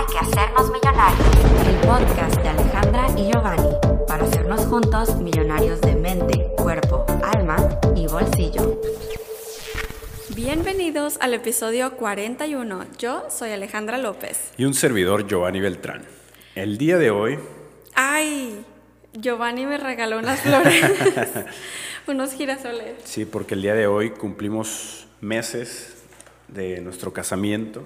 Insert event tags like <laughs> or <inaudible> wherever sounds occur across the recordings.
Hay que hacernos millonarios. El podcast de Alejandra y Giovanni para hacernos juntos millonarios de mente, cuerpo, alma y bolsillo. Bienvenidos al episodio 41. Yo soy Alejandra López. Y un servidor Giovanni Beltrán. El día de hoy... ¡Ay! Giovanni me regaló unas flores, <laughs> unos girasoles. Sí, porque el día de hoy cumplimos meses de nuestro casamiento.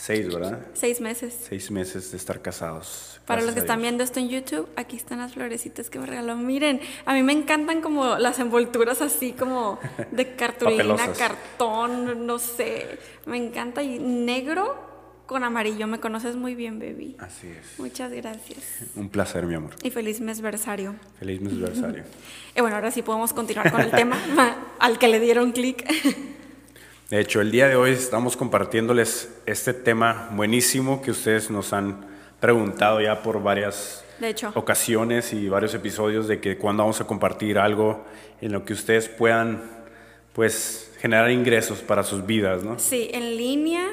Seis, ¿verdad? Seis meses. Seis meses de estar casados. Para los que están viendo esto en YouTube, aquí están las florecitas que me regaló. Miren, a mí me encantan como las envolturas así como de <laughs> cartulina, cartón, no sé. Me encanta y negro con amarillo. Me conoces muy bien, baby. Así es. Muchas gracias. Un placer, mi amor. Y feliz mesversario. Feliz aniversario. <laughs> Y bueno, ahora sí podemos continuar con el tema <laughs> al que le dieron clic. De hecho, el día de hoy estamos compartiéndoles este tema buenísimo que ustedes nos han preguntado ya por varias De hecho. ocasiones y varios episodios de que cuando vamos a compartir algo en lo que ustedes puedan pues generar ingresos para sus vidas, ¿no? Sí, en línea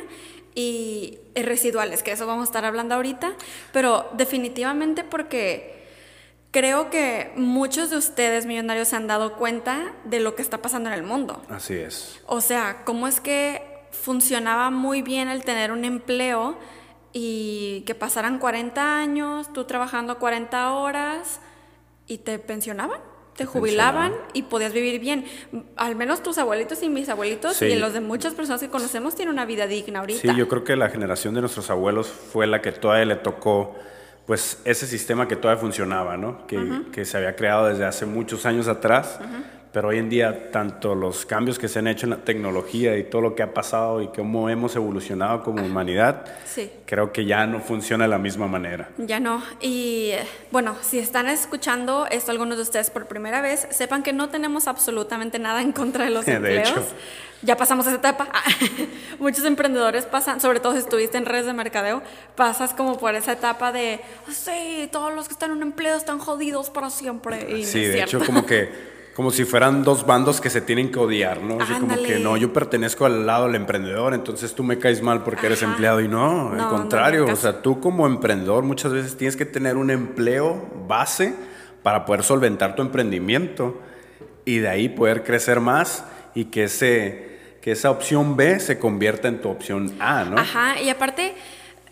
y y residuales, que eso vamos a estar hablando ahorita, pero definitivamente porque creo que muchos de ustedes millonarios se han dado cuenta de lo que está pasando en el mundo. Así es. O sea, cómo es que funcionaba muy bien el tener un empleo y que pasaran 40 años, tú trabajando 40 horas y te pensionaban, te jubilaban pensionaban. y podías vivir bien. Al menos tus abuelitos y mis abuelitos Sí. y los de muchas personas que conocemos tienen una vida digna ahorita. Sí, yo creo que la generación de nuestros abuelos fue la que todavía le tocó, pues, ese sistema que todavía funcionaba, ¿no? Que, que se había creado desde hace muchos años atrás, pero hoy en día, tanto los cambios que se han hecho en la tecnología y todo lo que ha pasado y cómo hemos evolucionado como humanidad, Sí. creo que ya no funciona de la misma manera. Ya no. Y eh, bueno, si están escuchando esto algunos de ustedes por primera vez, sepan que no tenemos absolutamente nada en contra de los <laughs> De empleos. hecho. Ya pasamos esa etapa. <laughs> Muchos emprendedores pasan, sobre todo si estuviste en redes de mercadeo, pasas como por esa etapa de, sí, todos los que están en un empleo están jodidos para siempre. Y no Sí, es de cierto. hecho, como que <laughs> como si fueran dos bandos que se tienen que odiar, ¿no? Así como que no, yo pertenezco al lado del emprendedor, entonces tú me caes mal porque eres empleado y no, No, no, al contrario, no, o sea, tú como emprendedor muchas veces tienes que tener un empleo base para poder solventar tu emprendimiento y de ahí poder crecer más y que ese que esa opción B se convierta en tu opción A, ¿no? Ajá, y aparte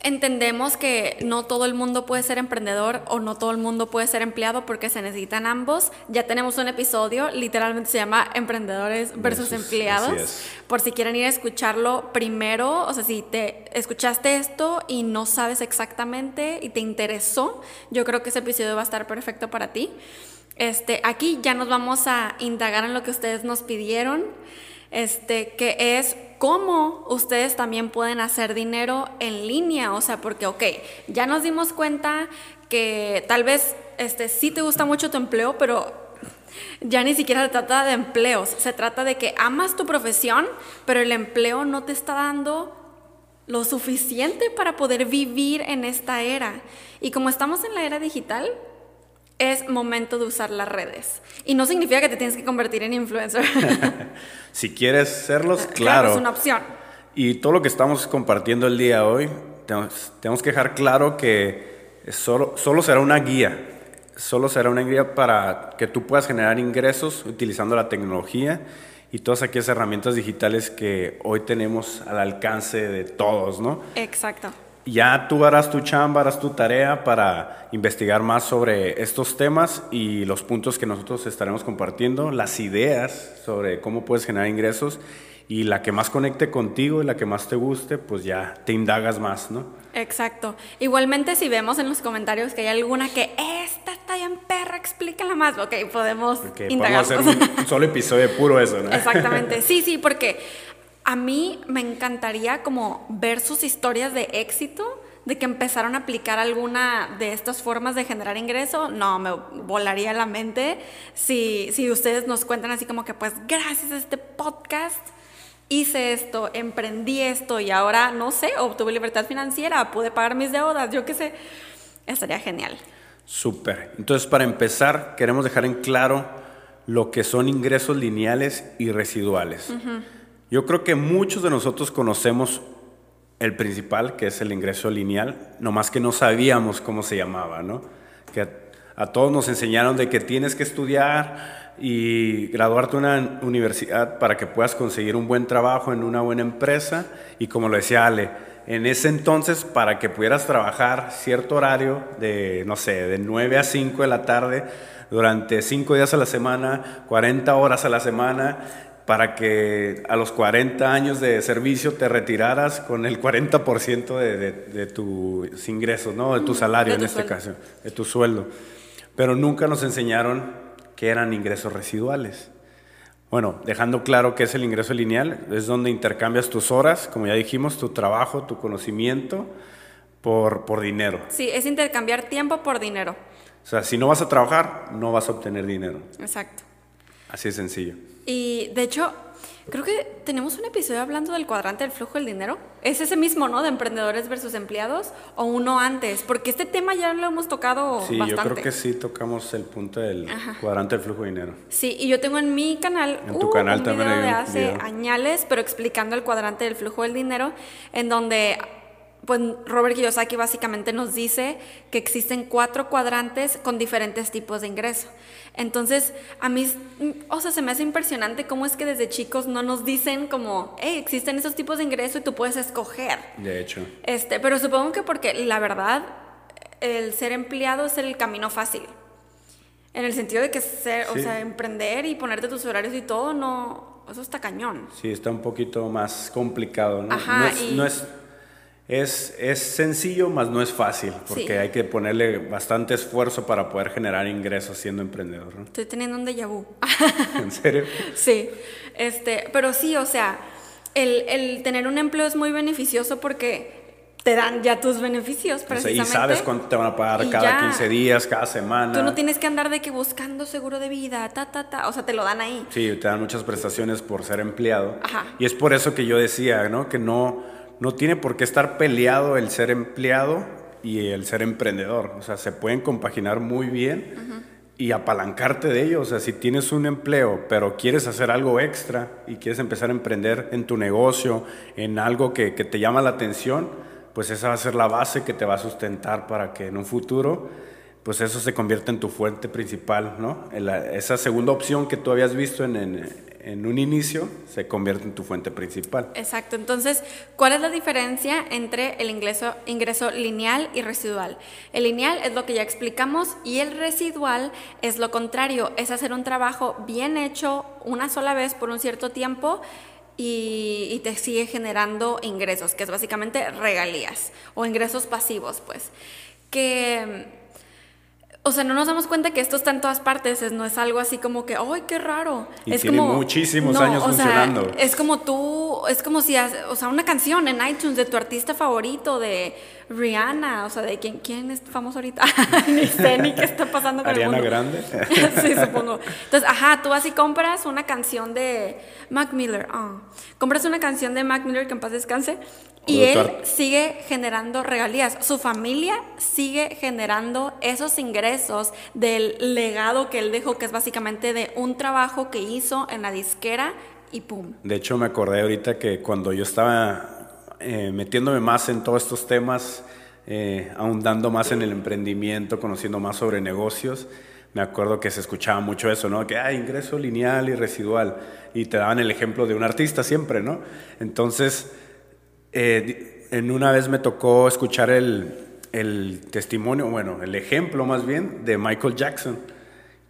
entendemos que no todo el mundo puede ser emprendedor o no todo el mundo puede ser empleado porque se necesitan ambos. Ya tenemos un episodio, literalmente se llama Emprendedores versus, Versus, empleados. Por si quieren ir a escucharlo primero, o sea, si te escuchaste esto y no sabes exactamente y te interesó, yo creo que ese episodio va a estar perfecto para ti. Este, aquí ya nos vamos a indagar en lo que ustedes nos pidieron, este, que es cómo ustedes también pueden hacer dinero en línea, o sea, porque, ok, ya nos dimos cuenta que tal vez, este, sí te gusta mucho tu empleo, pero ya ni siquiera se trata de empleos, se trata de que amas tu profesión, pero el empleo no te está dando lo suficiente para poder vivir en esta era. Y como estamos en la era digital, es momento de usar las redes. Y no significa que te tienes que convertir en influencer. <laughs> <laughs> Si quieres serlos, claro, claro. es una opción. Y todo lo que estamos compartiendo el día de hoy, tenemos, tenemos que dejar claro que solo, solo será una guía. Solo será una guía para que tú puedas generar ingresos utilizando la tecnología y todas aquellas herramientas digitales que hoy tenemos al alcance de todos, ¿no? Exacto. Ya tú harás tu chamba, harás tu tarea para investigar más sobre estos temas y los puntos que nosotros estaremos compartiendo, las ideas sobre cómo puedes generar ingresos y la que más conecte contigo y la que más te guste, pues ya te indagas más, ¿no? Exacto. Igualmente, si vemos en los comentarios que hay alguna que esta está bien perra, explícala más. Ok, podemos Porque indagar. podemos hacer un, <laughs> solo episodio puro eso, ¿no? Exactamente. Sí, sí, porque a mí me encantaría como ver sus historias de éxito, de que empezaron a aplicar alguna de estas formas de generar ingreso. No, me volaría la mente si, si ustedes nos cuentan así como que pues gracias a este podcast hice esto, emprendí esto y ahora, no sé, obtuve libertad financiera, pude pagar mis deudas, yo qué sé. Estaría genial. Súper. Entonces, para empezar, queremos dejar en claro lo que son ingresos lineales y residuales. Yo creo que muchos de nosotros conocemos el principal, que es el ingreso lineal, nomás que no sabíamos cómo se llamaba, ¿no? Que a, todos nos enseñaron de que tienes que estudiar y graduarte en una universidad para que puedas conseguir un buen trabajo en una buena empresa y como lo decía Ale, en ese entonces para que pudieras trabajar cierto horario de, no sé, de 9 a 5 de la tarde durante 5 días a la semana, 40 horas a la semana, para que a los 40 años de servicio te retiraras con el 40% de, de, de, tus ingresos, ¿no? de tu salario de tu en este sueldo. caso, de tu sueldo. Pero nunca nos enseñaron que eran ingresos residuales. Bueno, dejando claro que es el ingreso lineal, es donde intercambias tus horas, como ya dijimos, tu trabajo, tu conocimiento por, por dinero. Sí, es intercambiar tiempo por dinero. O sea, si no vas a trabajar, no vas a obtener dinero. Exacto. Así de sencillo. Y de hecho, creo que tenemos un episodio hablando del cuadrante del flujo del dinero. Es ese mismo, ¿no? De emprendedores versus empleados. O uno antes. Porque este tema ya lo hemos tocado Sí, bastante. yo creo que sí tocamos el punto del cuadrante del flujo de dinero. Sí, y yo tengo en mi canal, En tu uh, canal un también video hay de un hace video. añales, pero explicando el cuadrante del flujo del dinero, en donde pues Robert Kiyosaki básicamente nos dice que existen cuatro cuadrantes con diferentes tipos de ingreso. Entonces, a mí, o sea, se me hace impresionante cómo es que desde chicos no nos dicen como, hey, existen esos tipos de ingreso y tú puedes escoger. De hecho, Este, pero supongo que porque la verdad, el ser empleado es el camino fácil. En el sentido de que ser, o Sí. sea, emprender y ponerte tus horarios y todo, no, eso está cañón. sí, está un poquito más complicado. ¿no? Ajá, no, es, y- no es, es, es sencillo, más no es fácil, porque Sí. hay que ponerle bastante esfuerzo para poder generar ingresos siendo emprendedor. ¿no? Estoy teniendo un déjà vu. <laughs> ¿En serio? sí, este, pero sí, o sea, el, el tener un empleo es muy beneficioso porque te dan ya tus beneficios, O sea, precisamente. y sabes cuánto te van a pagar Y cada ya. 15 días, cada semana. Tú no tienes que andar de que buscando seguro de vida, ta, ta, ta, o sea, te lo dan ahí. Sí, te dan muchas prestaciones por ser empleado. Ajá. Y es por eso que yo decía, ¿no? Que no, no tiene por qué estar peleado el ser empleado y el ser emprendedor. O sea, se pueden compaginar muy bien y apalancarte de ello. O sea, si tienes un empleo, pero quieres hacer algo extra y quieres empezar a emprender en tu negocio, en algo que, que te llama la atención, pues esa va a ser la base que te va a sustentar para que en un futuro pues eso se convierte en tu fuente principal, ¿no? En la- esa segunda opción que tú habías visto en, en- en un inicio se convierte en tu fuente principal. Exacto. Entonces, ¿cuál es la diferencia entre el ingreso, ingreso lineal y residual? El lineal es lo que ya explicamos y el residual es lo contrario, es hacer un trabajo bien hecho una sola vez por un cierto tiempo y, y te sigue generando ingresos, que es básicamente regalías o ingresos pasivos, pues. Que o sea, no nos damos cuenta que esto está en todas partes, es- no es algo así como que, ¡ay, qué raro! Y es tiene como, muchísimos años o sea, funcionando. es como tú, es como si, hace- o sea, una canción en iTunes de tu artista favorito, de Rihanna, o sea, de quién, quién es famoso ahorita, <laughs> ni sé ni qué está pasando con Ariana el mundo. Grande. <laughs> sí, supongo. Entonces, ajá, tú vas y compras una canción de Mac Miller, ah. compras una canción de Mac Miller que en paz descanse, y él sigue generando regalías. Su familia sigue generando esos ingresos del legado que él dejó, que es básicamente de un trabajo que hizo en la disquera y pum. De hecho, me acordé ahorita que cuando yo estaba eh, metiéndome más en todos estos temas, eh, ahondando más en el emprendimiento, conociendo más sobre negocios, me acuerdo que se escuchaba mucho eso, ¿no? Que hay ingreso lineal y residual. Y te daban el ejemplo de un artista siempre, ¿no? Entonces, eh, en una vez me tocó escuchar el, el testimonio, bueno, el ejemplo más bien de Michael Jackson,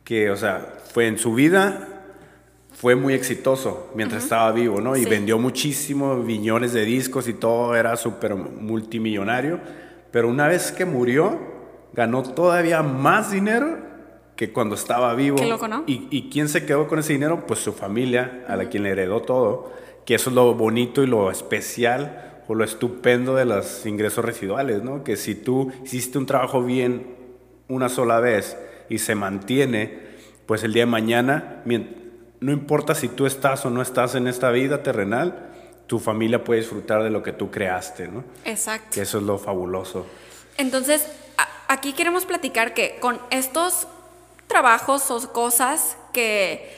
que, o sea, fue en su vida, fue muy exitoso mientras estaba vivo, ¿no? Y Sí. vendió muchísimo, millones de discos y todo, era súper multimillonario, pero una vez que murió, ganó todavía más dinero que cuando estaba vivo. Qué loco, ¿no? ¿Y, y quién se quedó con ese dinero? Pues su familia, a la quien le heredó todo, que eso es lo bonito y lo especial o lo estupendo de los ingresos residuales, ¿no? Que si tú hiciste un trabajo bien una sola vez y se mantiene, pues el día de mañana, no importa si tú estás o no estás en esta vida terrenal, tu familia puede disfrutar de lo que tú creaste, ¿no? Exacto. Que eso es lo fabuloso. Entonces, aquí queremos platicar que con estos trabajos o cosas que,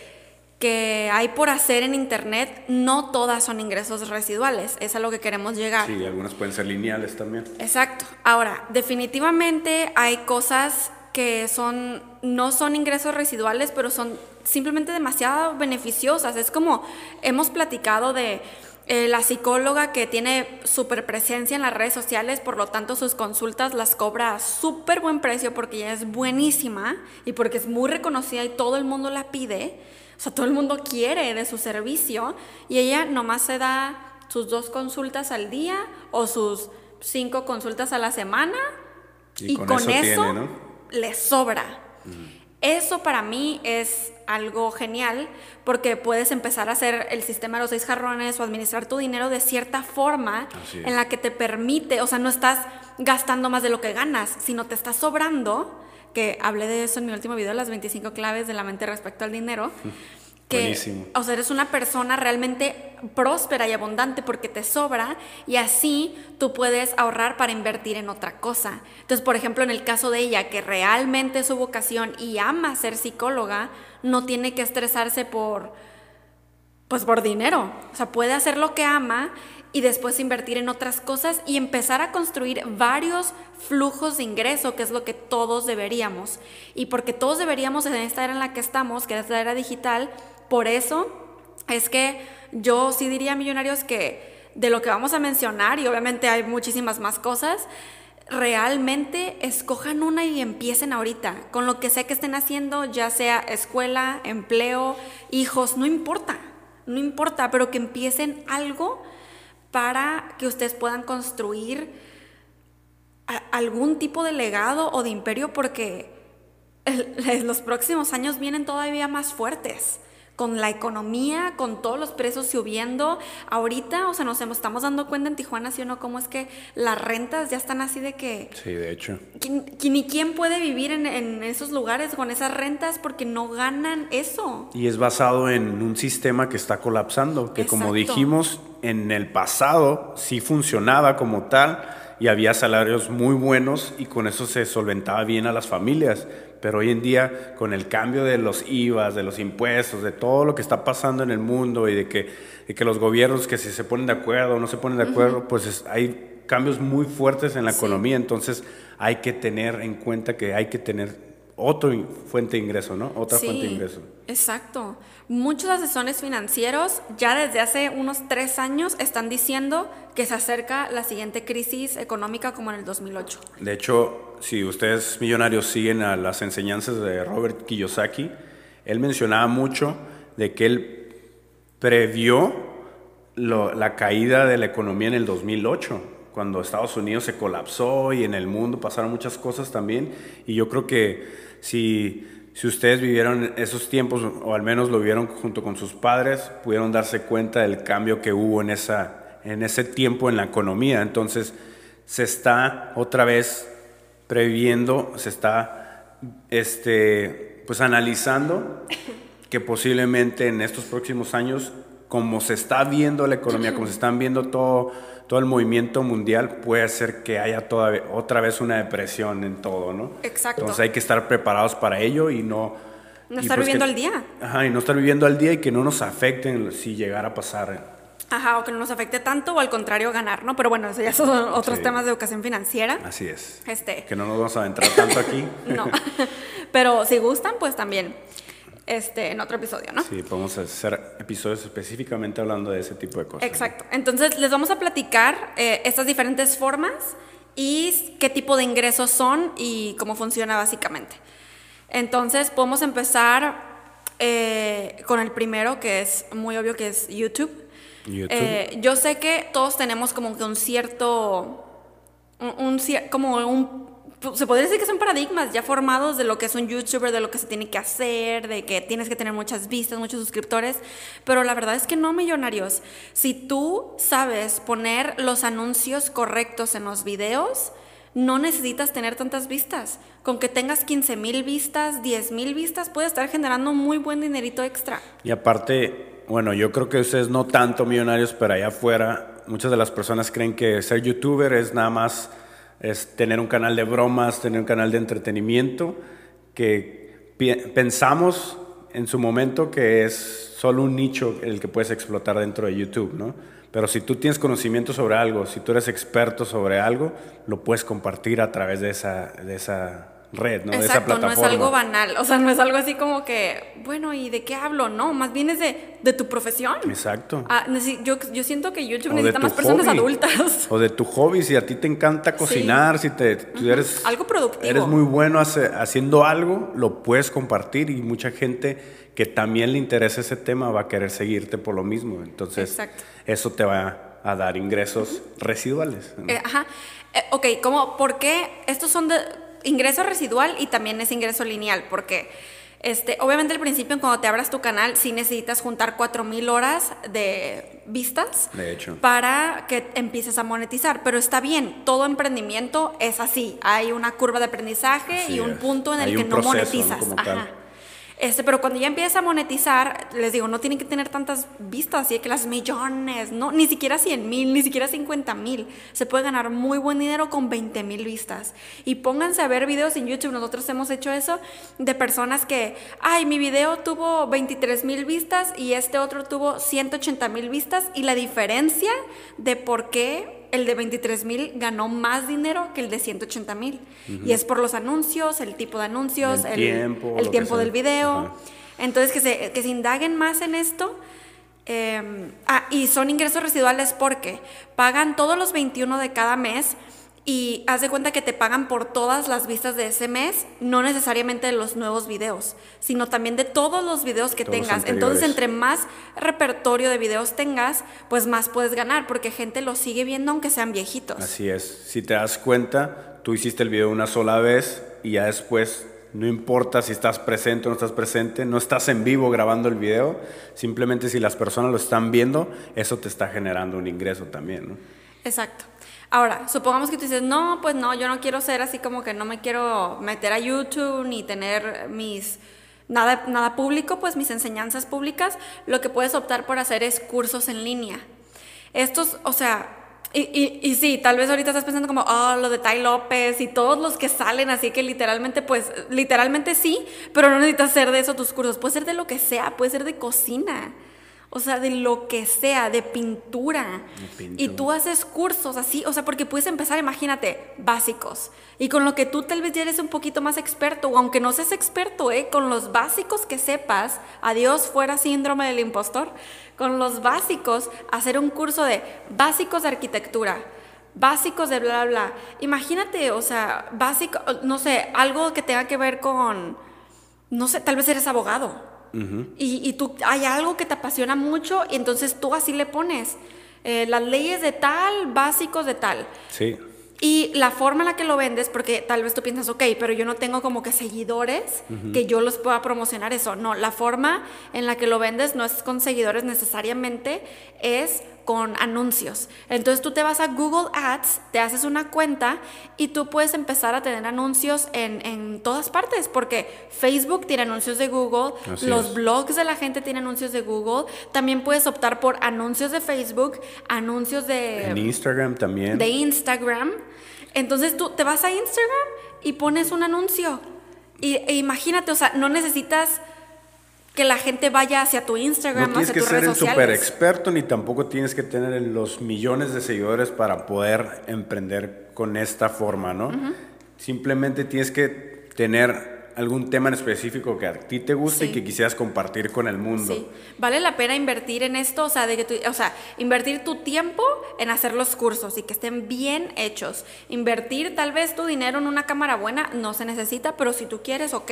que hay por hacer en Internet, no todas son ingresos residuales. Es a lo que queremos llegar. Sí, algunas pueden ser lineales también. Exacto. Ahora, definitivamente hay cosas que son, no son ingresos residuales, pero son simplemente demasiado beneficiosas. Es como hemos platicado de eh, la psicóloga que tiene súper presencia en las redes sociales, por lo tanto sus consultas las cobra a súper buen precio porque ella es buenísima y porque es muy reconocida y todo el mundo la pide. O sea, todo el mundo quiere de su servicio y ella nomás se da sus dos consultas al día o sus cinco consultas a la semana y, con, eso, le sobra. Eso para mí es algo genial porque puedes empezar a hacer el sistema de los seis jarrones o administrar tu dinero de cierta forma en la que te permite, o sea, no estás gastando más de lo que ganas, sino te está sobrando que hablé de eso en mi último video, las 25 claves de la mente respecto al dinero. <laughs> Que, o sea, eres una persona realmente próspera y abundante porque te sobra y así tú puedes ahorrar para invertir en otra cosa. Entonces, por ejemplo, en el caso de ella, que realmente es su vocación y ama ser psicóloga, no tiene que estresarse por, pues por dinero. O sea, puede hacer lo que ama y después invertir en otras cosas y empezar a construir varios flujos de ingreso, que es lo que todos deberíamos. Y porque todos deberíamos en esta era en la que estamos, que es la era digital, por eso es que yo sí diría, millonarios, que de lo que vamos a mencionar, y obviamente hay muchísimas más cosas, realmente escojan una y empiecen ahorita, con lo que sea que estén haciendo, ya sea escuela, empleo, hijos, no importa, no importa, pero que empiecen algo para que ustedes puedan construir algún tipo de legado o de imperio porque <laughs> los próximos años vienen todavía más fuertes con la economía, con todos los precios subiendo. Ahorita, o sea, nos estamos dando cuenta en Tijuana, ¿sí o no? Cómo es que las rentas ya están así de que... Sí, de hecho. ni quién puede vivir en, en, esos lugares con esas rentas porque no ganan eso. Y es basado en un sistema que está colapsando, que como dijimos, en el pasado sí funcionaba como tal y había salarios muy buenos y con eso se solventaba bien a las familias pero hoy en día con el cambio de los IVAs, de los impuestos, de todo lo que está pasando en el mundo y de que, que los gobiernos que si se ponen de acuerdo o no se ponen de acuerdo, pues hay cambios muy fuertes en la economía, entonces hay que tener en cuenta que hay que tener otra fuente de ingreso, ¿no? Otra fuente de ingreso. Exacto. Muchos asesores financieros ya desde hace unos tres años están diciendo que se acerca la siguiente crisis económica como en el 2008. De hecho, si ustedes millonarios siguen a las enseñanzas de Robert Kiyosaki, él mencionaba mucho de que él previó la caída de la economía en el 2008, cuando Estados Unidos se colapsó y en el mundo pasaron muchas cosas también. Y yo creo que si si ustedes vivieron esos tiempos, o al menos lo vieron junto con sus padres, pudieron darse cuenta del cambio que hubo en, esa, en ese tiempo en la economía. Entonces, se está otra vez previendo, se está este, pues analizando <coughs> que posiblemente en estos próximos años, como se está viendo la economía, como se están viendo todo todo el movimiento mundial puede hacer que haya otra vez una depresión en todo, ¿no? Exacto. Entonces hay que estar preparados para ello y no... No estar pues viviendo al día. Ajá, y no estar viviendo al día y que no nos afecten si llegara a pasar. Ajá, o que no nos afecte tanto o al contrario ganar, ¿no? Pero bueno, eso ya son <laughs> otros temas de educación financiera. Así es. Este. Que no nos vamos a adentrar tanto aquí. <laughs> no. <laughs> Pero si gustan, pues también este, en otro episodio, ¿no? Sí, podemos hacer episodios específicamente hablando de ese tipo de cosas. Exacto. Entonces, les vamos a platicar eh, estas diferentes formas y qué tipo de ingresos son y cómo funciona básicamente. Entonces, podemos empezar eh, con el primero, que es muy obvio que es YouTube. YouTube. Eh, yo sé que todos tenemos como que un cierto, un como un se podría decir que son paradigmas ya formados de lo que es un youtuber, de lo que se tiene que hacer, de que tienes que tener muchas vistas, muchos suscriptores, pero la verdad es que no, millonarios. Si tú sabes poner los anuncios correctos en los videos, no necesitas tener tantas vistas. Con que tengas 15 mil vistas, 10 mil vistas, puedes estar generando muy buen dinerito extra. Y aparte, bueno, yo creo que ustedes no tanto millonarios, pero allá afuera, muchas de las personas creen que ser youtuber es nada más es tener un canal de bromas, tener un canal de entretenimiento, que pensamos en su momento que es solo un nicho el que puedes explotar dentro de YouTube, ¿no? Pero si tú tienes conocimiento sobre algo, si tú eres experto sobre algo, lo puedes compartir a través de esa, de esa red, ¿no? de esa Exacto, no plataforma. es algo banal, o sea, no es algo así como que, bueno, ¿y de qué hablo? No, más bien es de, de tu profesión. Exacto. Ah, yo, yo siento que YouTube O necesita más personas hobby. adultas. O de tu hobby, si a ti te encanta cocinar, si te, tú eres, Algo productivo. eres muy bueno hace- haciendo algo, lo puedes compartir y mucha gente que también le interesa ese tema va a querer seguirte por lo mismo. Entonces, Exacto. eso te va a dar ingresos residuales. ¿no? Eh, ajá. Eh, ok, ¿cómo, ¿por qué estos son de ingreso residual y también es ingreso lineal? Porque, este, obviamente al principio cuando te abras tu canal sí necesitas juntar 4000 horas de vistas De hecho. para que empieces a monetizar, pero está bien, todo emprendimiento es así, hay una curva de aprendizaje Así y un es. punto en el que no monetizas. Ajá. Este, pero cuando ya empiezas a monetizar, les digo, no tienen que tener tantas vistas, así que las millones, no, ni siquiera 100 mil, ni siquiera 50 mil. Se puede ganar muy buen dinero con 20 mil vistas. Y pónganse a ver videos en YouTube, nosotros hemos hecho eso, de personas que, ay, mi video tuvo 23 mil vistas y este otro tuvo 180 mil vistas, y la diferencia de por qué el de 23 mil ganó más dinero que el de 180 mil. Y es por los anuncios, el tipo de anuncios, El el, tiempo, el del video. Entonces, que se, que se indaguen más en esto. Eh, ah, y son ingresos residuales porque pagan todos los 21 de cada mes y haz de cuenta que te pagan por todas las vistas de ese mes, no necesariamente de los nuevos videos, sino también de todos los videos que Todos tengas. Entonces, entre más repertorio de videos tengas, pues más puedes ganar, porque gente los sigue viendo aunque sean viejitos. Así es. Si te das cuenta, tú hiciste el video una sola vez y ya después no importa si estás presente o no estás presente, no estás en vivo grabando el video, simplemente si las personas lo están viendo, eso te está generando un ingreso también, ¿no? Exacto. Ahora, supongamos que tú dices, no, pues no, yo no quiero ser así como que no me quiero meter a YouTube ni tener mis nada, nada público, pues mis enseñanzas públicas. Lo que puedes optar por hacer es cursos en línea. Estos, o sea, y, y, y sí, tal vez ahorita estás pensando como, oh, lo de Tai López y todos los que salen, así que literalmente, pues, literalmente sí, pero no necesitas hacer de eso tus cursos. Puede ser de lo que sea, puede ser de cocina. O sea, de lo que sea, de pintura. Y tú haces cursos así, o sea, porque puedes empezar, imagínate, básicos. Y con lo que tú tal vez ya eres un poquito más experto, o aunque no seas experto, ¿eh? con los básicos que sepas, adiós fuera síndrome del impostor, con los básicos, hacer un curso de básicos de arquitectura, básicos de bla, bla, bla. Imagínate, o sea, básico, no sé, algo que tenga que ver con, no sé, tal vez eres abogado. Y, y tú hay algo que te apasiona mucho y entonces tú así le pones eh, las leyes de tal, básicos de tal. Sí. Y la forma en la que lo vendes, porque tal vez tú piensas, ok, pero yo no tengo como que seguidores que yo los pueda promocionar eso. No, la forma en la que lo vendes no es con seguidores necesariamente, es con anuncios. Entonces tú te vas a Google Ads, te haces una cuenta y tú puedes empezar a tener anuncios en, en todas partes, porque Facebook tiene anuncios de Google, Así los es. blogs de la gente tienen anuncios de Google, también puedes optar por anuncios de Facebook, anuncios de En Instagram también. de Instagram. Entonces tú te vas a Instagram y pones un anuncio. Y, e imagínate, o sea, no necesitas que la gente vaya hacia tu Instagram, No tienes hacia que tus ser redes el super sociales. experto ni tampoco tienes que tener los millones de seguidores para poder emprender con esta forma, ¿no? Simplemente tienes que tener algún tema en específico que a ti te guste Sí. y que quisieras compartir con el mundo. Sí, vale la pena invertir en esto, o sea, de que tú- o sea, invertir tu tiempo en hacer los cursos y que estén bien hechos. Invertir tal vez tu dinero en una cámara buena no se necesita, pero si tú quieres, ok.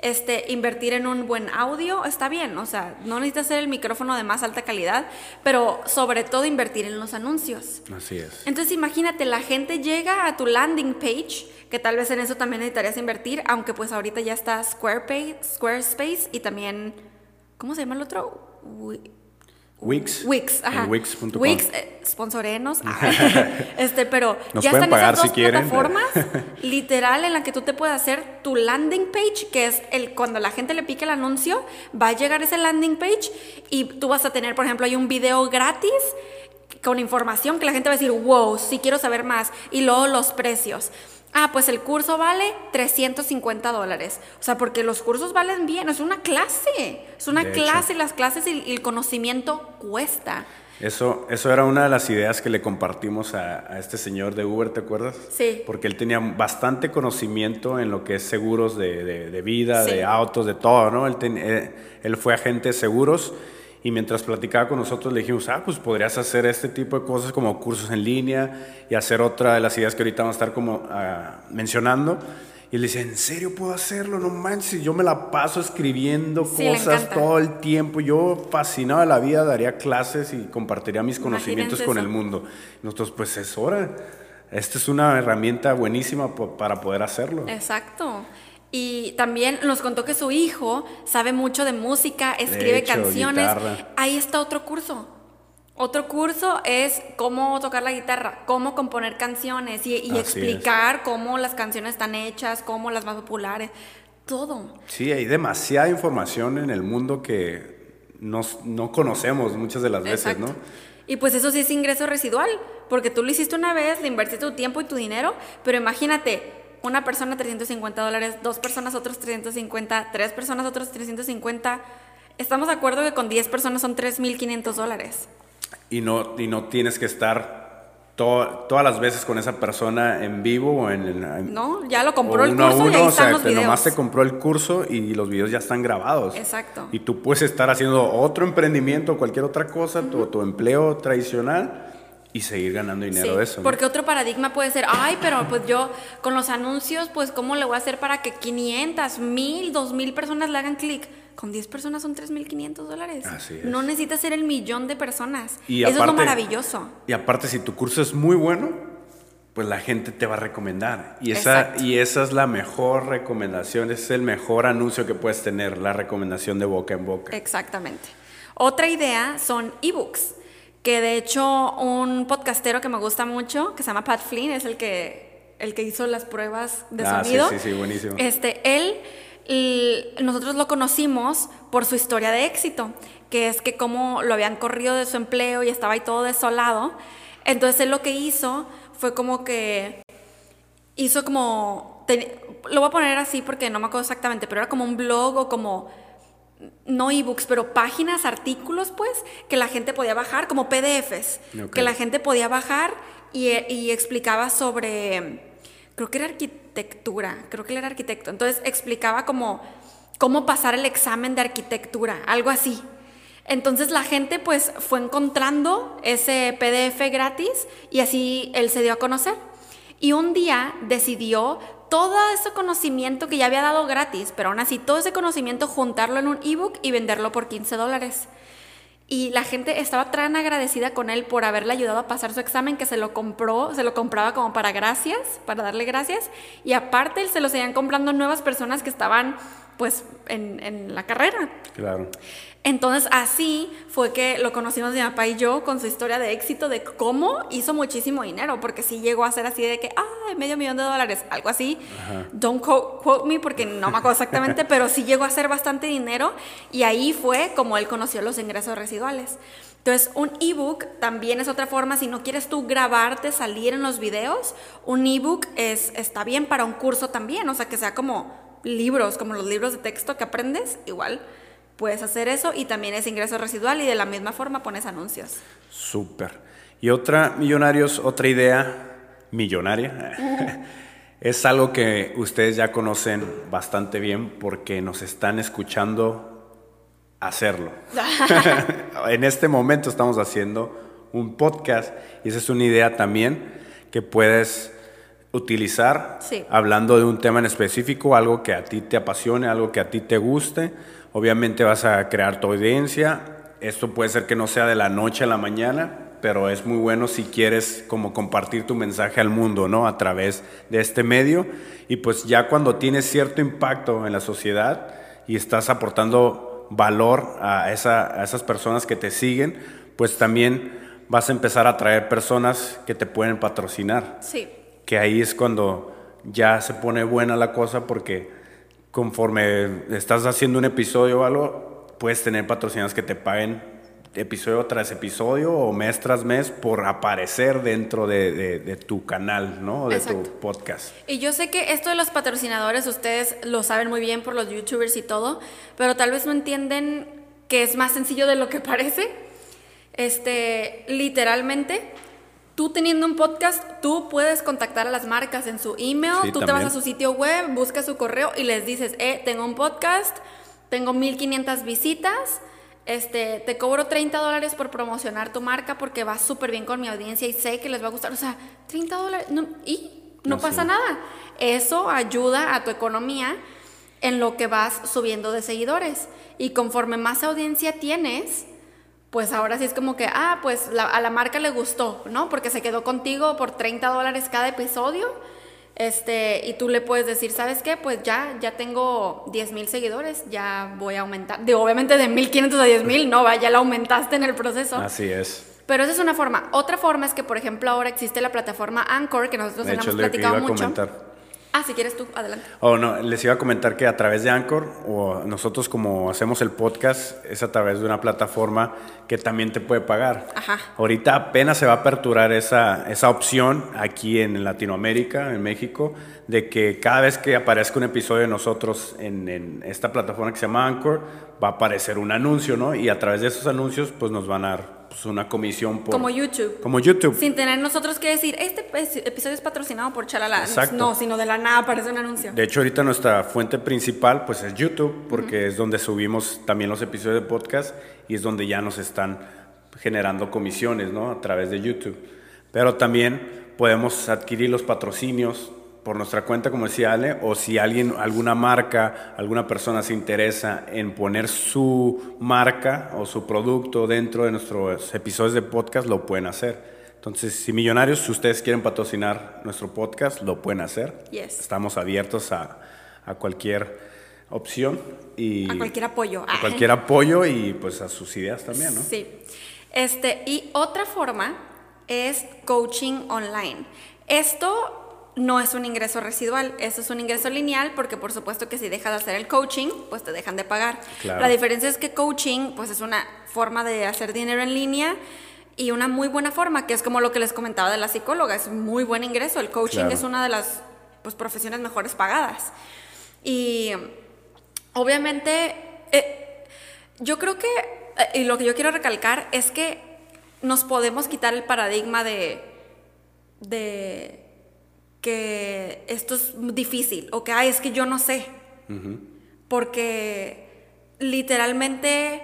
Este, invertir en un buen audio está bien, o sea, no necesitas hacer el micrófono de más alta calidad, pero sobre todo invertir en los anuncios. Así es. Entonces imagínate, la gente llega a tu landing page, que tal vez en eso también necesitarías invertir, aunque pues ahorita ya está Squarespace, Squarespace y también, ¿cómo se llama el otro? Wi- Wix. Wix, ajá. Wix.com. Wix, eh, sponsorenos. <laughs> este, pero Nos ya están pagar esas dos plataformas, <laughs> literal, en la que tú te puedes hacer tu landing page, que es el cuando la gente le pique el anuncio, va a llegar ese landing page y tú vas a tener, por ejemplo, hay un video gratis con información que la gente va a decir, wow, sí quiero saber más. Y luego los precios. Ah, pues el curso vale 350 dólares. O sea, porque los cursos valen bien, es una clase. Es una De hecho. clase, las clases y, y el conocimiento cuesta. Eso, eso era una de las ideas que le compartimos a, a este señor de Uber, ¿te acuerdas? Sí. Porque él tenía bastante conocimiento en lo que es seguros de, de- de vida, Sí. de autos, de todo, ¿no? Él, ten- eh, él fue agente de seguros y mientras platicaba con nosotros le dijimos, ah, pues podrías hacer este tipo de cosas como cursos en línea y hacer otra de las ideas que ahorita vamos a estar como ah, mencionando. Y él dice, ¿en serio puedo hacerlo? No manches, yo me la paso escribiendo Sí, le cosas todo el tiempo. Yo fascinado de la vida daría clases y compartiría mis conocimientos Imagínense con eso. el mundo. Nosotros, pues es hora. Esta es una herramienta buenísima para poder hacerlo. Exacto. Y también nos contó que su hijo sabe mucho de música, escribe hecho, canciones. guitarra. Ahí está otro curso. Otro curso es cómo tocar la guitarra, cómo componer canciones y, explicar cómo las canciones están hechas, cómo las más populares, todo. Sí, hay demasiada información en el mundo que nos- no conocemos muchas de las veces, Exacto. ¿no? Y pues eso sí es ingreso residual, porque tú lo hiciste una vez, le invertiste tu tiempo y tu dinero, pero imagínate, una persona 350 dólares, dos personas otros 350, tres personas otros 350. Estamos de acuerdo que con 10 personas son 3.500 dólares. Y no, y no tienes que estar to- todas las veces con esa persona en vivo o en... en- ¿No? Ya lo compró el uno curso y uno, ahí o están sea, los te- videos. nomás te compró el curso y los videos ya están grabados. Exacto. Y tú puedes estar haciendo otro emprendimiento cualquier otra cosa, tu, tu empleo tradicional y seguir ganando dinero Sí, de eso. ¿no? Porque otro paradigma puede ser, ay, pero pues yo con los anuncios, pues ¿cómo le voy a hacer para que 500, 1000, 2000 personas le hagan clic? Con 10 personas son 3.500 dólares. Así es. No necesitas ser el millón de personas. Y Eso es lo aparte- maravilloso. Y aparte, si tu curso es muy bueno, pues la gente te va a recomendar. Y esa, Exacto. y esa es la mejor recomendación, es el mejor anuncio que puedes tener, la recomendación de boca en boca. Exactamente. Otra idea son ebooks, que de hecho un podcastero que me gusta mucho, que se llama Pat Flynn, es el que, el que hizo las pruebas de Ah, sí, sonido. sí, sí, buenísimo. Este, él, nosotros lo conocimos por su historia de éxito, que es que como lo habían corrido de su empleo y estaba ahí todo desolado. Entonces él lo que hizo fue como que hizo como, lo voy a poner así porque no me acuerdo exactamente, pero era como un blog o como, no ebooks, pero páginas, artículos, pues, que la gente podía bajar, como PDFs, que la gente podía bajar y, y explicaba sobre, creo que era arquitectura, creo que él era arquitecto, entonces explicaba como cómo pasar el examen de arquitectura, algo así. Entonces la gente pues fue encontrando ese PDF gratis y así él se dio a conocer. Y un día decidió todo ese conocimiento que ya había dado gratis, pero aún así todo ese conocimiento juntarlo en un ebook y venderlo por 15 dólares. Y la gente estaba tan agradecida con él por haberle ayudado a pasar su examen que se lo compró, se lo compraba como para gracias, para darle gracias. Y aparte se lo seguían comprando nuevas personas que estaban pues en, en la carrera. Claro. Entonces así fue que lo conocimos mi papá y yo con su historia de éxito de cómo hizo muchísimo dinero, porque sí llegó a ser así de que, ah, medio millón de dólares, algo así. Don't quote, quote me porque no me acuerdo exactamente, <laughs> pero sí llegó a ser bastante dinero y ahí fue como él conoció los ingresos residuales. Entonces, un ebook también es otra forma, si no quieres tú grabarte, salir en los videos, un ebook es, está bien para un curso también, o sea, que sea como libros, como los libros de texto que aprendes, igual puedes hacer eso y también es ingreso residual y de la misma forma pones anuncios. Súper. Y otra, millonarios, otra idea millonaria. <laughs> es algo que ustedes ya conocen bastante bien porque nos están escuchando hacerlo. <laughs> en este momento estamos haciendo un podcast y esa es una idea también que puedes utilizar Sí. hablando de un tema en específico, algo que a ti te apasione, algo que a ti te guste. Obviamente vas a crear tu audiencia. Esto puede ser que no sea de la noche a la mañana, pero es muy bueno si quieres como compartir tu mensaje al mundo, ¿no? A través de este medio. Y pues ya cuando tienes cierto impacto en la sociedad y estás aportando valor a, esa- a esas personas que te siguen, pues también vas a empezar a atraer personas que te pueden patrocinar Sí, que ahí es cuando ya se pone buena la cosa porque conforme estás haciendo un episodio o algo, puedes tener patrocinados que te paguen episodio tras episodio o mes tras mes por aparecer dentro de, de- de tu canal, ¿no? De Exacto. tu podcast. Y yo sé que esto de los patrocinadores ustedes lo saben muy bien por los youtubers y todo, pero tal vez no entienden que es más sencillo de lo que <laughs> parece. Este, literalmente, tú teniendo un podcast, tú puedes contactar a las marcas en su email, Sí, tú te vas a su sitio web, buscas su correo y les dices, eh, tengo un podcast, tengo 1500 visitas, este, te cobro 30 dólares por promocionar tu marca porque va súper bien con mi audiencia y sé que les va a gustar. O sea, 30 dólares, no, y no No, pasa sí. nada. Eso ayuda a tu economía en lo que vas subiendo de seguidores. Y conforme más audiencia tienes, pues ahora sí es como que, ah, pues la- a la marca le gustó, ¿no? Porque se quedó contigo por 30 dólares cada episodio. Este, y tú le puedes decir, ¿sabes qué? Pues ya, ya tengo 10 mil seguidores, ya voy a aumentar. Digo, obviamente de 1500 a 10 mil, no, va, ya la aumentaste en el proceso. Así es. Pero esa es una forma. Otra forma es que, por ejemplo, ahora existe la plataforma Anchor, que nosotros De hemos platicado mucho. comentar. Ah, si quieres tú, adelante. Oh, no, les iba a comentar que a través de Anchor, o nosotros como hacemos el podcast, es a través de una plataforma que también te puede pagar. Ajá. Ahorita apenas se va a aperturar esa, esa opción aquí en Latinoamérica, en México, de que cada vez que aparezca un episodio de nosotros en, en esta plataforma que se llama Anchor, va a aparecer un anuncio, ¿no? Y a través de esos anuncios, pues nos van a dar pues, una comisión por... Como YouTube. Como YouTube. Sin tener nosotros que decir, este pues, episodio es patrocinado por Chalala. Exacto. No, sino de la nada aparece un anuncio. De hecho, ahorita nuestra fuente principal pues es YouTube, porque es donde subimos también los episodios de podcast y es donde ya nos están generando comisiones, ¿no? A través de YouTube. Pero también podemos adquirir los patrocinios por nuestra cuenta, como decía Ale, o si alguien, alguna marca, alguna persona se interesa en poner su marca o su producto dentro de nuestros episodios de podcast, lo pueden hacer. Entonces, si millonarios, si ustedes quieren patrocinar nuestro podcast, lo pueden hacer. Yes. Estamos abiertos a, a cualquier opción y A cualquier apoyo. a cualquier apoyo y pues a sus ideas también, ¿no? Sí. Este, y otra forma es coaching online. Esto no es un ingreso residual, eso es un ingreso lineal porque por supuesto que si dejas de hacer el coaching, pues te dejan de pagar. Claro. La diferencia es que coaching pues es una forma de hacer dinero en línea y una muy buena forma, que es como lo que les comentaba de la psicóloga, es un muy buen ingreso. El coaching Claro. es una de las pues, profesiones mejores pagadas. Y obviamente, eh, yo creo que, eh, y lo que yo quiero recalcar es que nos podemos quitar el paradigma de, de que esto es difícil o que, ay, es que yo no sé. Porque literalmente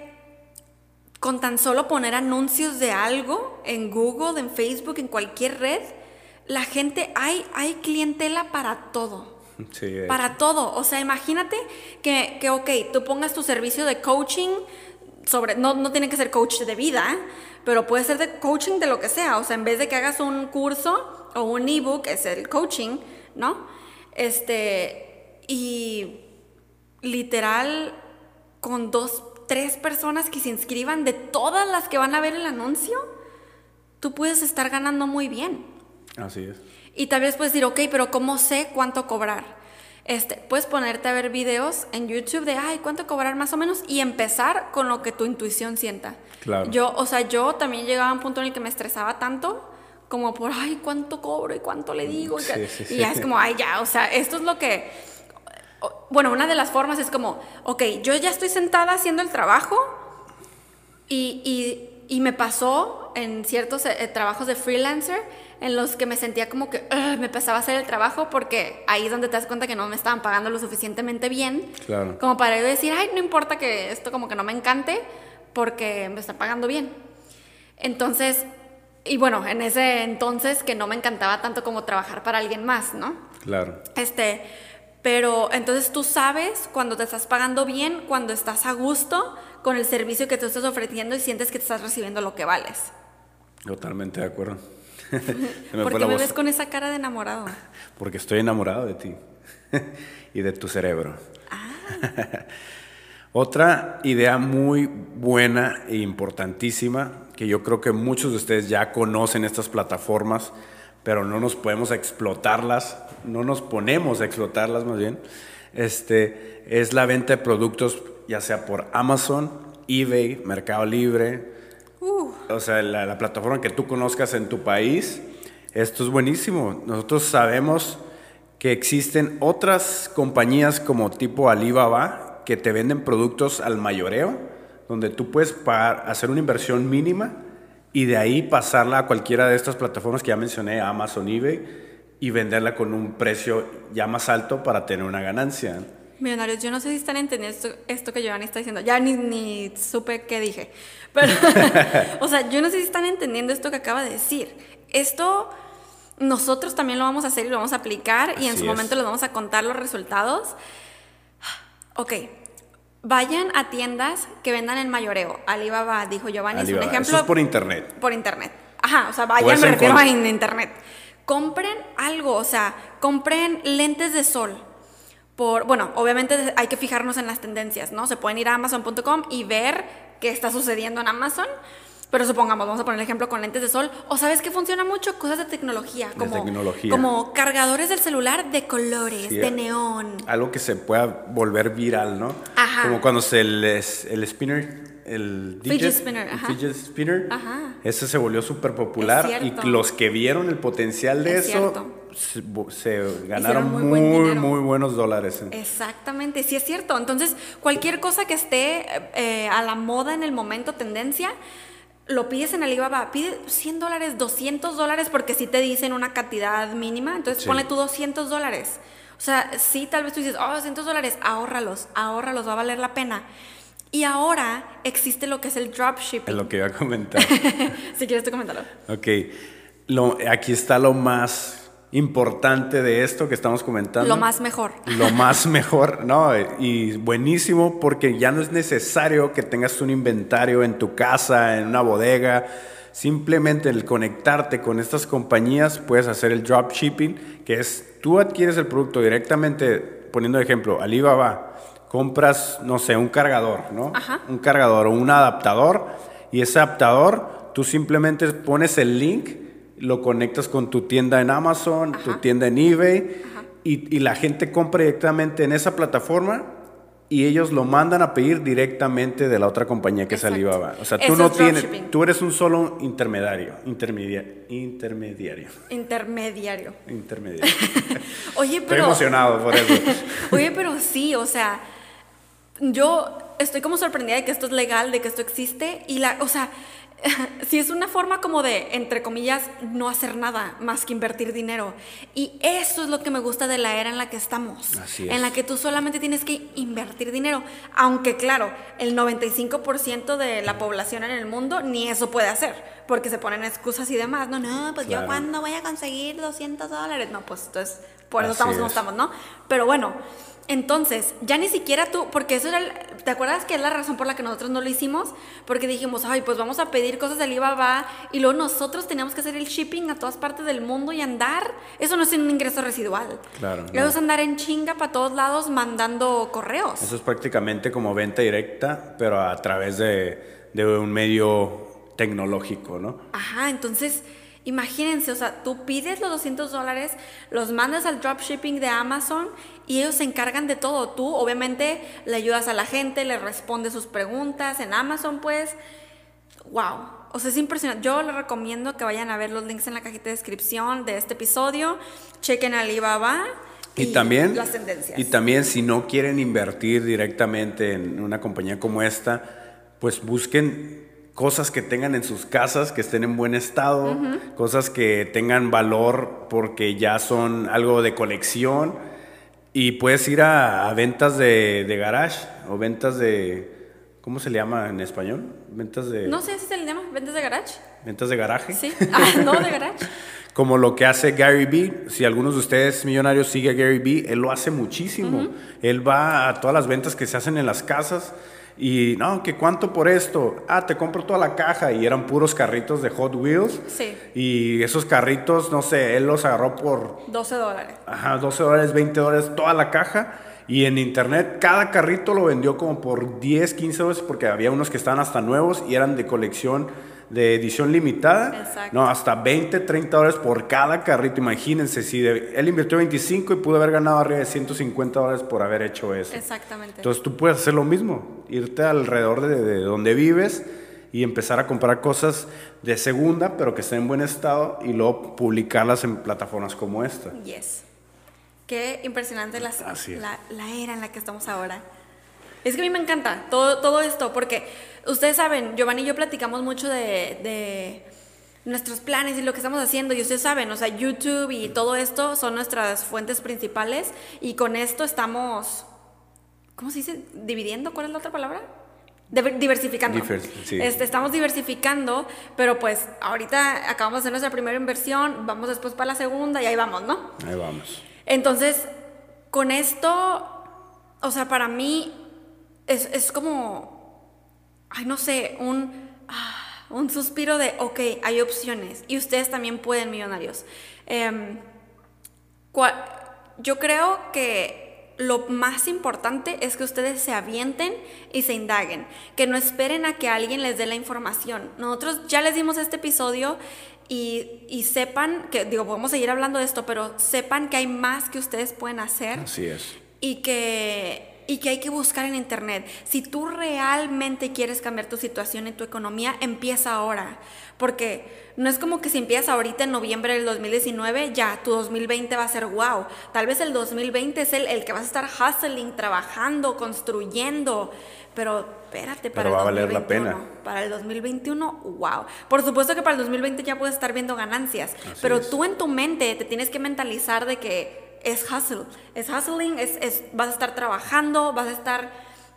con tan solo poner anuncios de algo en Google, en Facebook, en cualquier red, la gente, hay, hay clientela para todo. Sí, Para todo. O sea, imagínate que, que, ok, tú pongas tu servicio de coaching sobre, no, no tiene que ser coach de vida, pero puede ser de coaching de lo que sea. O sea, en vez de que hagas un curso o un ebook, es el coaching, ¿no? Este, y literal, con dos, tres personas que se inscriban de todas las que van a ver el anuncio, tú puedes estar ganando muy bien. Así es. Y tal vez puedes decir, ok, pero ¿cómo sé cuánto cobrar? Este, puedes ponerte a ver videos en YouTube de, ay, ¿cuánto cobrar más o menos? Y empezar con lo que tu intuición sienta. Claro. Yo, o sea, yo también llegaba a un punto en el que me estresaba tanto como por, ay, ¿cuánto cobro y cuánto le digo? Y, Sí, que- sí, y ya sí. es como, ay, ya, o sea, esto es lo que... Bueno, una de las formas es como, ok, yo ya estoy sentada haciendo el trabajo y, y- y me pasó en ciertos eh, trabajos de freelancer en los que me sentía como que "Ugh", me empezaba a hacer el trabajo porque ahí es donde te das cuenta que no me estaban pagando lo suficientemente bien. Claro. Como para yo decir, ay, no importa que esto como que no me encante porque me están pagando bien. Entonces, y bueno, en ese entonces que no me encantaba tanto como trabajar para alguien más, ¿no? Claro. Este, pero entonces tú sabes cuando te estás pagando bien, cuando estás a gusto con el servicio que tú estás ofreciendo y sientes que te estás recibiendo lo que vales. Totalmente de acuerdo. <laughs> Me ¿Por qué me voz. ves con esa cara de enamorado? <laughs> Porque estoy enamorado de ti <laughs> y de tu cerebro. Otra idea muy buena e importantísima, que yo creo que muchos de ustedes ya conocen estas plataformas, pero no nos podemos explotarlas, no nos ponemos a explotarlas más bien, este, es la venta de productos ya sea por Amazon, eBay, Mercado Libre, Uh, O sea, la, la plataforma que tú conozcas en tu país. Esto es buenísimo. Nosotros sabemos que existen otras compañías como tipo Alibaba que te venden productos al mayoreo, donde tú puedes pagar- hacer una inversión mínima y de ahí pasarla a cualquiera de estas plataformas que ya mencioné, Amazon, eBay, y venderla con un precio ya más alto para tener una ganancia. millonarios, yo no sé si están entendiendo esto, esto que Giovanni está diciendo. Ya ni, ni supe qué dije. Pero, <laughs> o sea, yo no sé si están entendiendo esto que acaba de decir. Esto nosotros también lo vamos a hacer y lo vamos a aplicar y en Así su es. momento les vamos a contar los resultados. Ok, vayan a tiendas que vendan en mayoreo. Alibaba, dijo Giovanni, es un ejemplo. Eso es por internet. Por internet. Ajá, o sea, vayan, Puedes me refiero a en internet. Compren algo, o sea, compren lentes de sol. Por, bueno, obviamente hay que fijarnos en las tendencias, ¿no? Se pueden ir a amazon.com y ver qué está sucediendo en Amazon. Pero supongamos, vamos a poner el ejemplo con lentes de sol. O sabes que funciona mucho cosas de tecnología, De como, tecnología. como cargadores del celular de colores, Sí, de neón. Algo que se pueda volver viral, ¿no? Ajá. Como cuando se les, el spinner, el Fidget spinner, el ajá. fidget spinner, Ajá. ese se volvió súper popular y los que vieron el potencial de Es eso se, ganaron muy muy, buen muy, dinero. buenos dólares. Exactamente, sí es cierto. Entonces, cualquier cosa que esté eh, a la moda en el momento, tendencia, lo pides en Alibaba, pide 100 dólares, 200 dólares, porque sí te dicen una cantidad mínima, entonces Sí. ponle tú 200 dólares. O sea, sí, tal vez tú dices, oh, 200 dólares, ahórralos, ahórralos, va a valer la pena. Y ahora existe lo que es el Es dropshipping. lo que iba a comentar. <laughs> si quieres, tú coméntalo. ok, lo, aquí está lo más importante de esto que estamos comentando. Lo más mejor. lo más mejor, ¿no? Y buenísimo porque ya no es necesario que tengas un inventario en tu casa, en una bodega. Simplemente el conectarte con estas compañías puedes hacer el dropshipping, que es tú adquieres el producto directamente, poniendo de ejemplo, Alibaba, compras, no sé, un cargador, ¿no? Ajá. Un cargador o un adaptador y ese adaptador tú simplemente pones el link, lo conectas con tu tienda en Amazon, tu tienda en eBay y, y la gente compra directamente en esa plataforma y ellos lo mandan a pedir directamente de la otra compañía que Exacto. es Alibaba. O sea, Eso tú no es tienes, tú eres un solo intermediario, intermedia, intermediario, Intermediario. intermediario. <laughs> Oye, Estoy pero... emocionado por eso. <laughs> Oye, pero sí, o sea, yo estoy como sorprendida de que esto es legal, de que esto existe y la, o sea, <laughs> sí es una forma como de, entre comillas, no hacer nada más que invertir dinero. Y eso es lo que me gusta de la era en la que estamos, Así es. en la que tú solamente tienes que invertir dinero, aunque claro, el 95% de la población en el mundo ni eso puede hacer, porque se ponen excusas y demás, no, no, pues yo cuándo voy a conseguir 200 dólares, no, pues entonces, por eso Así estamos como es. estamos. ¿no? Pero bueno, entonces, ya ni siquiera tú, porque eso era, el- ¿te acuerdas que es la razón por la que nosotros no lo hicimos? Porque dijimos, ay, pues vamos a pedir cosas de Alibaba y luego nosotros teníamos que hacer el shipping a todas partes del mundo y andar. Eso no es un ingreso residual. Claro, Luego no. es andar en chinga para todos lados mandando correos. Eso es prácticamente como venta directa, pero a través de, de un medio tecnológico, ¿no? Ajá, entonces, imagínense, o sea, tú pides los 200 dólares, los mandas al dropshipping de Amazon y ellos se encargan de todo. Tú, obviamente, le ayudas a la gente, le respondes sus preguntas en Amazon, pues, wow. O sea, es impresionante. Yo les recomiendo que vayan a ver los links en la cajita de descripción de este episodio. Chequen Alibaba y, Y también, las tendencias. y también si no quieren invertir directamente en una compañía como esta, pues busquen cosas que tengan en sus casas, que estén en buen estado, cosas que tengan valor porque ya son algo de colección y puedes ir a, a ventas de, de garage o ventas de, ¿cómo se le llama en español? Ventas de, no sé si se le llama ventas de garage. ventas de garaje. Sí. Ah, <laughs> no, de garage. Como lo que hace Gary Vee. Si algunos de ustedes millonarios sigue a Gary Vee, él lo hace muchísimo. Él va a todas las ventas que se hacen en las casas y, no, que cuánto por esto. Ah, te compro toda la caja. Y eran puros carritos de Hot Wheels. Sí. Y esos carritos, no sé, él los agarró por 12 dólares. ajá, 12 dólares, 20 dólares, toda la caja. Y en internet, cada carrito lo vendió como por 10, 15 dólares, porque había unos que estaban hasta nuevos y eran de colección de edición limitada. Exacto. No, hasta 20, 30 dólares por cada carrito. Imagínense, si de- él invirtió 25 y pudo haber ganado arriba de 150 dólares por haber hecho eso. Exactamente. Entonces tú puedes hacer lo mismo, irte alrededor de, de donde vives y empezar a comprar cosas de segunda, pero que estén en buen estado y luego publicarlas en plataformas como esta. Yes. Qué impresionante las- la, la era en la que estamos ahora. Es que a mí me encanta todo, todo esto, porque ustedes saben, Giovanni y yo platicamos mucho de, de nuestros planes y lo que estamos haciendo, y ustedes saben, o sea, YouTube y todo esto son nuestras fuentes principales, y con esto estamos, ¿cómo se dice? ¿Dividiendo? ¿Cuál es la otra palabra? Diver- diversificando. Divers- sí. Este, estamos diversificando, pero pues ahorita acabamos de hacer nuestra primera inversión, vamos después para la segunda y ahí vamos, ¿no? Ahí vamos. Entonces, con esto, o sea, para mí es, es como, ay, no sé, un, ah, un suspiro de, ok, hay opciones y ustedes también pueden, millonarios. Em, yo creo que lo más importante es que ustedes se avienten y se indaguen, que no esperen a que alguien les dé la información. Nosotros ya les dimos este episodio y, y sepan que, digo, podemos seguir hablando de esto, pero sepan que hay más que ustedes pueden hacer Así es. y que, y que hay que buscar en internet. Si tú realmente quieres cambiar tu situación y tu economía, empieza ahora. Porque no es como que si empiezas ahorita en noviembre del 2019, ya tu 2020 va a ser wow. Tal vez el 2020 es el, el que vas a estar hustling, trabajando, construyendo. Pero espérate, para Pero va a el valer la 2021, pena. Para el 2021, wow. Por supuesto que para el 2020 ya puedes estar viendo ganancias. Así pero es. tú en tu mente te tienes que mentalizar de que es hustle, es hustling, es, es- vas a estar trabajando, vas a estar,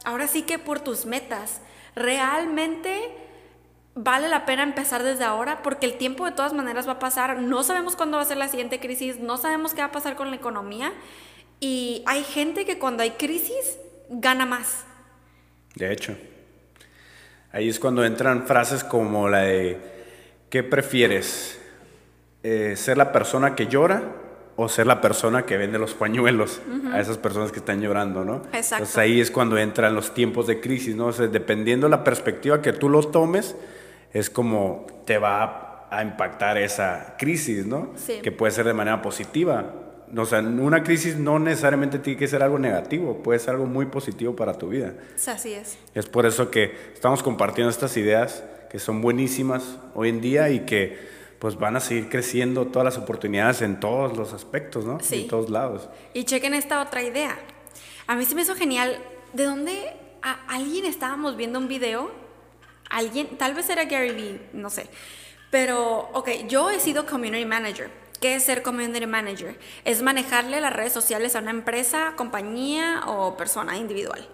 ahora sí que por tus metas. Realmente vale la pena empezar desde ahora porque el tiempo de todas maneras va a pasar, no sabemos cuándo va a ser la siguiente crisis, no sabemos qué va a pasar con la economía y hay gente que cuando hay crisis gana más. De hecho. Ahí es cuando entran frases como la de, ¿qué prefieres? Eh, ¿Ser la persona que llora o ser la persona que vende los pañuelos a esas personas que están llorando, ¿no? Exacto. Entonces ahí es cuando entran los tiempos de crisis, ¿no? O sea, dependiendo la perspectiva que tú lo tomes, es como te va a impactar esa crisis, ¿no? Sí. Que puede ser de manera positiva. O sea, una crisis no necesariamente tiene que ser algo negativo, puede ser algo muy positivo para tu vida. Así es. Es por eso que estamos compartiendo estas ideas que son buenísimas hoy en día y que pues van a seguir creciendo todas las oportunidades en todos los aspectos, ¿no? Sí. En todos lados. Y chequen esta otra idea. A mí sí me hizo genial. ¿De dónde a alguien estábamos viendo un video? Alguien, tal vez era Gary Vee, no sé. Pero, ok, yo he sido community manager. ¿Qué es ser community manager? Es manejarle las redes sociales a una empresa, compañía o persona individual.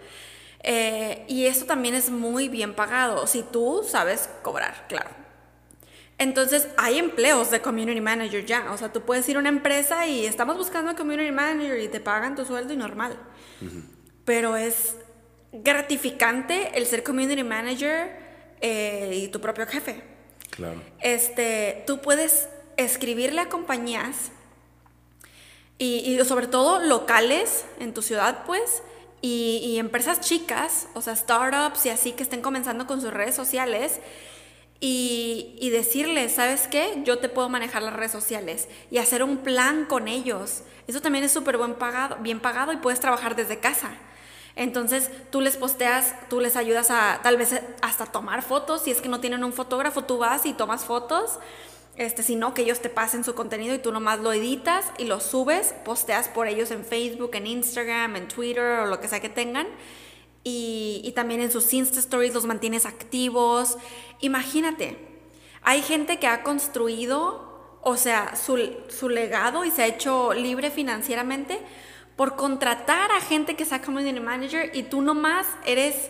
Eh, y eso también es muy bien pagado, si tú sabes cobrar, claro. Entonces, hay empleos de community manager ya. O sea, tú puedes ir a una empresa y estamos buscando a community manager y te pagan tu sueldo y normal. Pero es gratificante el ser community manager eh, y tu propio jefe. Claro. Este, tú puedes escribirle a compañías y, y sobre todo locales en tu ciudad, pues, y, y empresas chicas, o sea, startups y así que estén comenzando con sus redes sociales. Y, decirles, ¿sabes qué? Yo te puedo manejar las redes sociales y hacer un plan con ellos. Eso también es súper buen pagado, bien pagado y puedes trabajar desde casa. Entonces tú les posteas, tú les ayudas a tal vez hasta tomar fotos. Si es que no tienen un fotógrafo, tú vas y tomas fotos. Este, sino que ellos te pasen su contenido y tú nomás lo editas y lo subes, posteas por ellos en Facebook, en Instagram, en Twitter o lo que sea que tengan. Y, también en sus Insta Stories los mantienes activos. Imagínate, hay gente que ha construido, o sea, su, su legado y se ha hecho libre financieramente por contratar a gente que sea community manager y tú nomás eres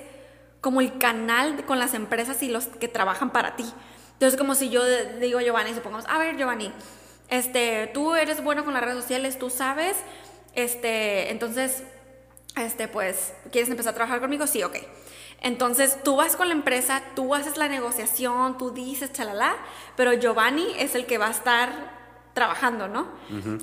como el canal con las empresas y los que trabajan para ti. Entonces, como si yo digo a Giovanni, supongamos, a ver, Giovanni, este, tú eres bueno con las redes sociales, tú sabes, este, entonces, este, pues, ¿quieres empezar a trabajar conmigo? Sí, ok. Entonces, tú vas con la empresa, tú haces la negociación, tú dices, chalala, pero Giovanni es el que va a estar trabajando, ¿no?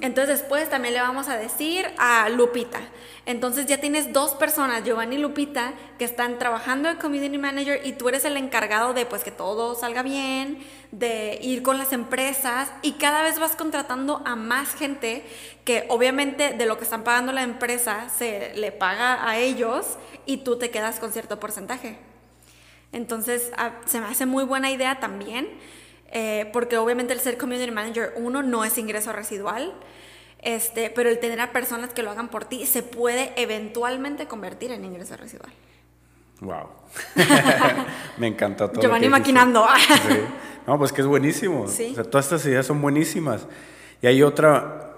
Entonces después también le vamos a decir a Lupita. Entonces ya tienes dos personas, Giovanni y Lupita, que están trabajando de community manager y tú eres el encargado de pues que todo salga bien, de ir con las empresas y cada vez vas contratando a más gente que obviamente de lo que están pagando la empresa se le paga a ellos y tú te quedas con cierto porcentaje. Entonces, ah, se me hace muy buena idea también, eh, porque obviamente el ser community manager, uno, no es ingreso residual, este, pero el tener a personas que lo hagan por ti se puede eventualmente convertir en ingreso residual. Wow. <laughs> me encantó todo. Giovanni maquinando. sí. No, pues que es buenísimo. Sí. O sea, todas estas ideas son buenísimas. Y hay otra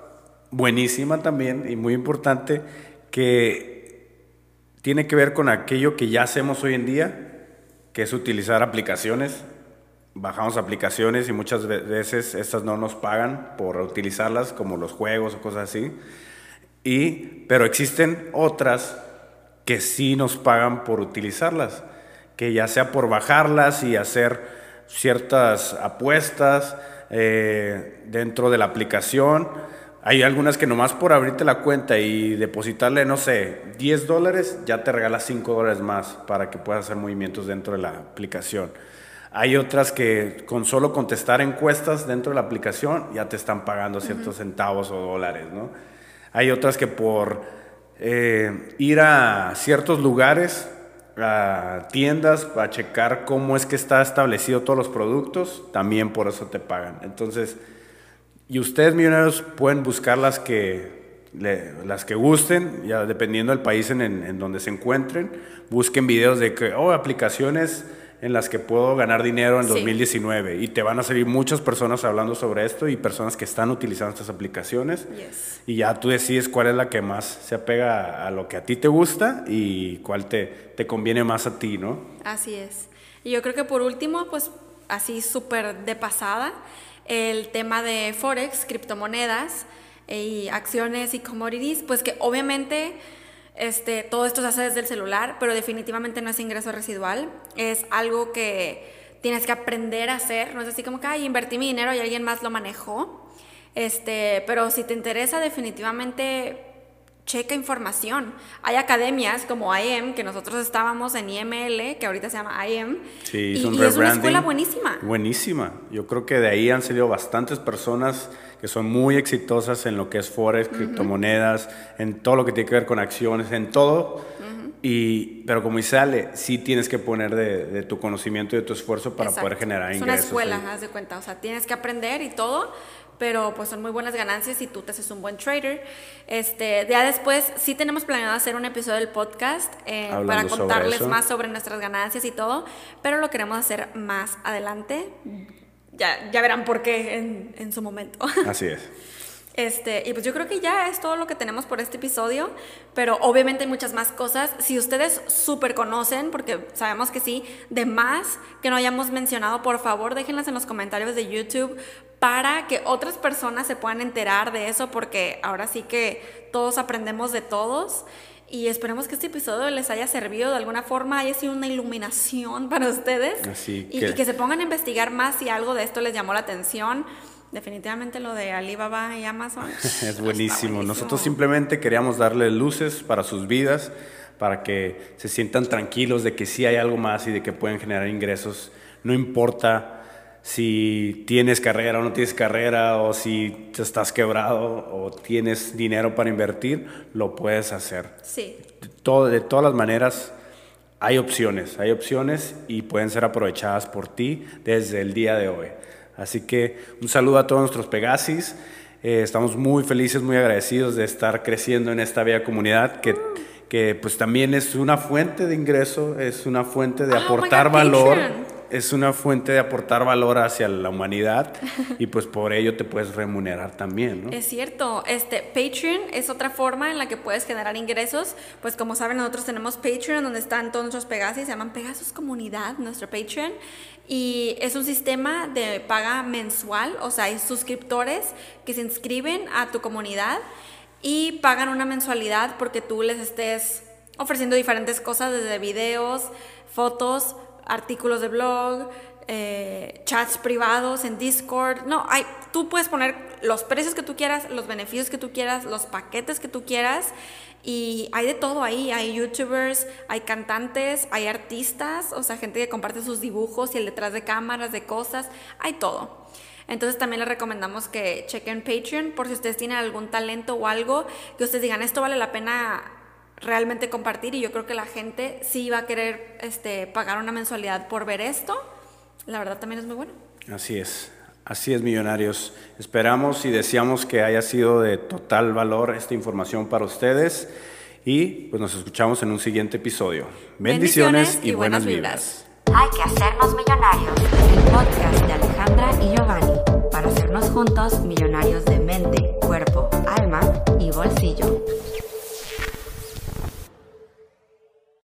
buenísima también y muy importante que tiene que ver con aquello que ya hacemos hoy en día, que es utilizar aplicaciones. Bajamos aplicaciones y muchas veces estas no nos pagan por utilizarlas, como los juegos o cosas así. Y, pero existen otras que sí nos pagan por utilizarlas, que ya sea por bajarlas y hacer ciertas apuestas eh, dentro de la aplicación. Hay algunas que nomás por abrirte la cuenta y depositarle, no sé, 10 dólares, ya te regala 5 dólares más para que puedas hacer movimientos dentro de la aplicación. Hay otras que con solo contestar encuestas dentro de la aplicación ya te están pagando ciertos centavos o dólares, ¿no? Hay otras que por eh, ir a ciertos lugares, a tiendas, para checar cómo es que está establecido todos los productos, también por eso te pagan. Entonces, y ustedes millonarios pueden buscar las que, las que gusten, ya dependiendo del país en, en, donde se encuentren. Busquen videos de que, oh, aplicaciones en las que puedo ganar dinero en Sí. 2019. Y te van a salir muchas personas hablando sobre esto y personas que están utilizando estas aplicaciones. Yes. Y ya tú decides cuál es la que más se apega a lo que a ti te gusta y cuál te, te conviene más a ti, ¿no? Así es. Y yo creo que por último, pues así súper de pasada, el tema de Forex, criptomonedas eh, y acciones y commodities, pues que obviamente este, todo esto se hace desde el celular, pero definitivamente no es ingreso residual, es algo que tienes que aprender a hacer, no es así como que, ay, invertí mi dinero y alguien más lo manejó, este, pero si te interesa definitivamente checa información. Hay academias como IM, que nosotros estábamos en IML, que ahorita se llama IM, Sí, y, y es una escuela buenísima. Buenísima. Yo creo que de ahí han salido bastantes personas que son muy exitosas en lo que es Forex, criptomonedas, en todo lo que tiene que ver con acciones, en todo. y, pero como dice Ale, sí tienes que poner de, de tu conocimiento y de tu esfuerzo para Exacto. poder generar Es ingresos. una escuela, ahí. haz de cuenta. O sea, tienes que aprender y todo, pero pues son muy buenas ganancias si tú te haces un buen trader. Este, ya después sí tenemos planeado hacer un episodio del podcast eh, para sobre contarles eso. más sobre nuestras ganancias y todo, pero lo queremos hacer más adelante. Ya, ya verán por qué en, en su momento. <laughs> Así es. Este, y pues yo creo que ya es todo lo que tenemos por este episodio, pero obviamente hay muchas más cosas. Si ustedes súper conocen, porque sabemos que sí, de más que no hayamos mencionado, por favor déjenlas en los comentarios de YouTube para que otras personas se puedan enterar de eso, porque ahora sí que todos aprendemos de todos. Y esperemos que este episodio les haya servido de alguna forma, haya sido una iluminación para ustedes. Así y, que- y que se pongan a investigar más si algo de esto les llamó la atención. Definitivamente lo de Alibaba y Amazon. <laughs> Es buenísimo. Nosotros simplemente queríamos darle luces para sus vidas, para que se sientan tranquilos de que sí hay algo más y de que pueden generar ingresos. No importa si tienes carrera o no tienes carrera, o si te estás quebrado o tienes dinero para invertir, lo puedes hacer. Sí, De, todo- de todas las maneras, hay opciones, hay opciones y pueden ser aprovechadas por ti desde el día de hoy. Así que un saludo a todos nuestros Pegasis. Eh, estamos muy felices, muy agradecidos de estar creciendo en esta bella comunidad que, que pues también es una fuente de ingreso, es una fuente de Oh my aportar God, valor Patreon. Es una fuente de aportar valor hacia la humanidad <laughs> y pues por ello te puedes remunerar también, ¿no? es cierto. Este Patreon es otra forma en la que puedes generar ingresos. Pues como saben, nosotros tenemos Patreon donde están todos nuestros Pegasus, se llaman Pegasus Comunidad, nuestro Patreon. Y es un sistema de paga mensual, o sea, hay suscriptores que se inscriben a tu comunidad y pagan una mensualidad porque tú les estés ofreciendo diferentes cosas, desde videos, fotos, artículos de blog, eh, chats privados en Discord. No, hay, tú puedes poner los precios que tú quieras, los beneficios que tú quieras, los paquetes que tú quieras. Y hay de todo ahí, hay youtubers, hay cantantes, hay artistas, o sea, gente que comparte sus dibujos y el detrás de cámaras, de cosas, hay todo. Entonces también les recomendamos que chequen Patreon por si ustedes tienen algún talento o algo que ustedes digan, esto vale la pena realmente compartir y yo creo que la gente sí va a querer este, pagar una mensualidad por ver esto. La verdad también es muy bueno. Así es, así es, millonarios. Esperamos y deseamos que haya sido de total valor esta información para ustedes y pues nos escuchamos en un siguiente episodio. Bendiciones, y, buenas vibras. Hay que hacernos millonarios. El podcast de Alejandra y Giovanni para hacernos juntos millonarios de mente, cuerpo, alma y bolsillo.